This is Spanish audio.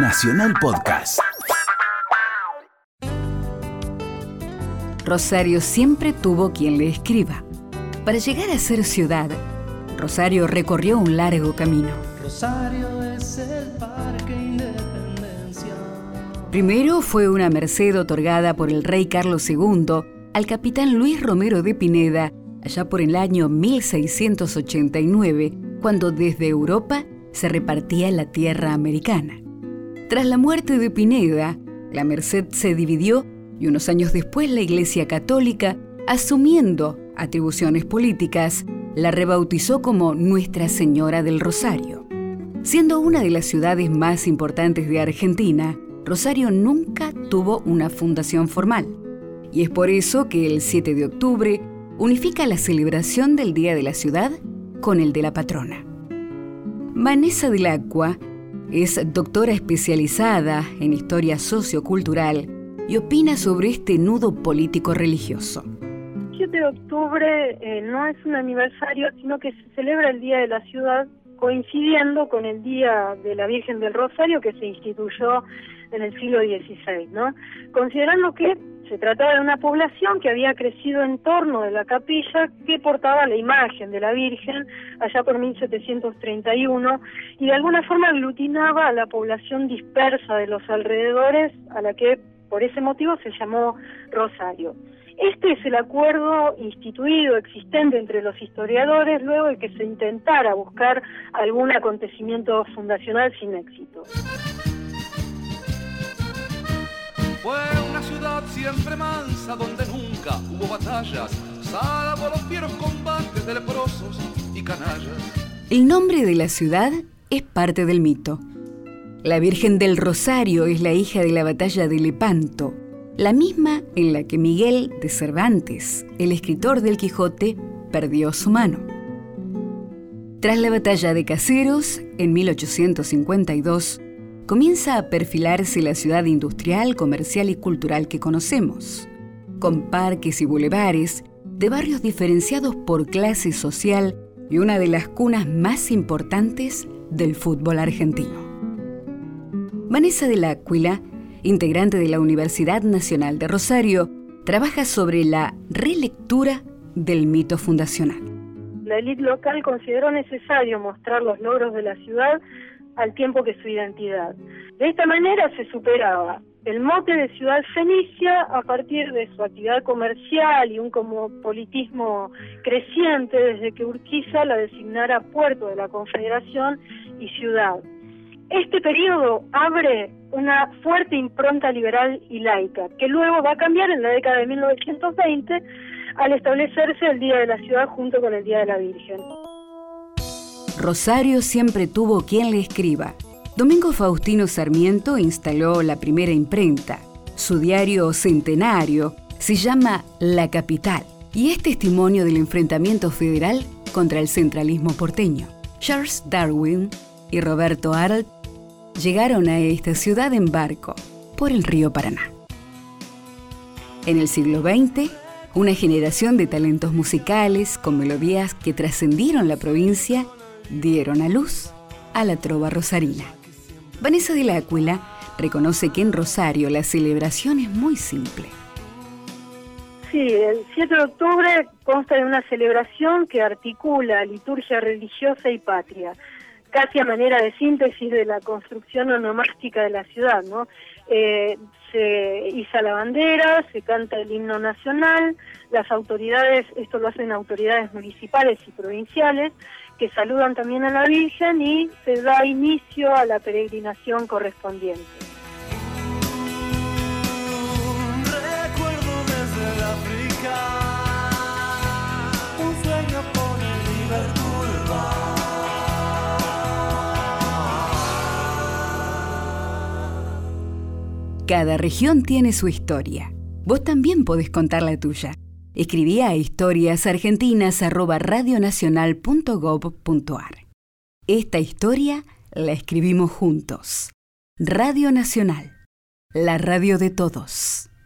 Nacional Podcast. Rosario siempre tuvo quien le escriba. Para llegar a ser ciudad, Rosario recorrió un largo camino. Rosario es el Parque Independencia. Primero fue una merced otorgada por el rey Carlos II al capitán Luis Romero de Pineda allá por el año 1689, cuando desde Europa se repartía la tierra americana. Tras la muerte de Pineda, la Merced se dividió y unos años después la Iglesia Católica, asumiendo atribuciones políticas, la rebautizó como Nuestra Señora del Rosario. Siendo una de las ciudades más importantes de Argentina, Rosario nunca tuvo una fundación formal. Y es por eso que el 7 de octubre unifica la celebración del Día de la Ciudad con el de la patrona. Vanessa del Acqua es doctora especializada en historia sociocultural y opina sobre este nudo político religioso. 7 de octubre eh, no es un aniversario, sino que se celebra el Día de la Ciudad coincidiendo con el Día de la Virgen del Rosario que se instituyó en el siglo XVI, ¿no? Considerando que se trataba de una población que había crecido en torno de la capilla que portaba la imagen de la Virgen allá por 1731 y de alguna forma aglutinaba a la población dispersa de los alrededores a la que por ese motivo se llamó Rosario. Este es el acuerdo instituido, existente entre los historiadores, luego de que se intentara buscar algún acontecimiento fundacional sin éxito. Siempre mansa donde nunca hubo salvo los fieros combates de leprosos y canallas. El nombre de la ciudad es parte del mito. La Virgen del Rosario es la hija de la batalla de Lepanto, la misma en la que Miguel de Cervantes, el escritor del Quijote, perdió su mano. Tras la batalla de Caseros, en 1852, comienza a perfilarse la ciudad industrial, comercial y cultural que conocemos, con parques y bulevares, de barrios diferenciados por clase social y una de las cunas más importantes del fútbol argentino. Vanessa del Áquila integrante de la Universidad Nacional de Rosario, trabaja sobre la relectura del mito fundacional. La élite local consideró necesario mostrar los logros de la ciudad al tiempo que su identidad. De esta manera se superaba el mote de ciudad fenicia a partir de su actividad comercial y un politismo creciente desde que Urquiza la designara puerto de la Confederación y ciudad. Este periodo abre una fuerte impronta liberal y laica, que luego va a cambiar en la década de 1920 al establecerse el Día de la Ciudad junto con el Día de la Virgen. Rosario siempre tuvo quien le escriba. Domingo Faustino Sarmiento instaló la primera imprenta. Su diario centenario se llama La Capital y es testimonio del enfrentamiento federal contra el centralismo porteño. Charles Darwin y Roberto Arlt llegaron a esta ciudad en barco por el río Paraná. En el siglo XX, una generación de talentos musicales con melodías que trascendieron la provincia dieron a luz a la trova rosarina. Vanessa de la Áquila reconoce que en Rosario la celebración es muy simple. Sí, el 7 de octubre consta de una celebración que articula liturgia religiosa y patria casi a manera de síntesis de la construcción onomástica de la ciudad, ¿no? Eh, se iza la bandera, se canta el himno nacional, las autoridades, esto lo hacen autoridades municipales y provinciales, que saludan también a la Virgen y se da inicio a la peregrinación correspondiente. Cada región tiene su historia. Vos también podés contar la tuya. Escribí a historiasargentinas.radionacional.gov.ar. Esta historia la escribimos juntos. Radio Nacional, la radio de todos.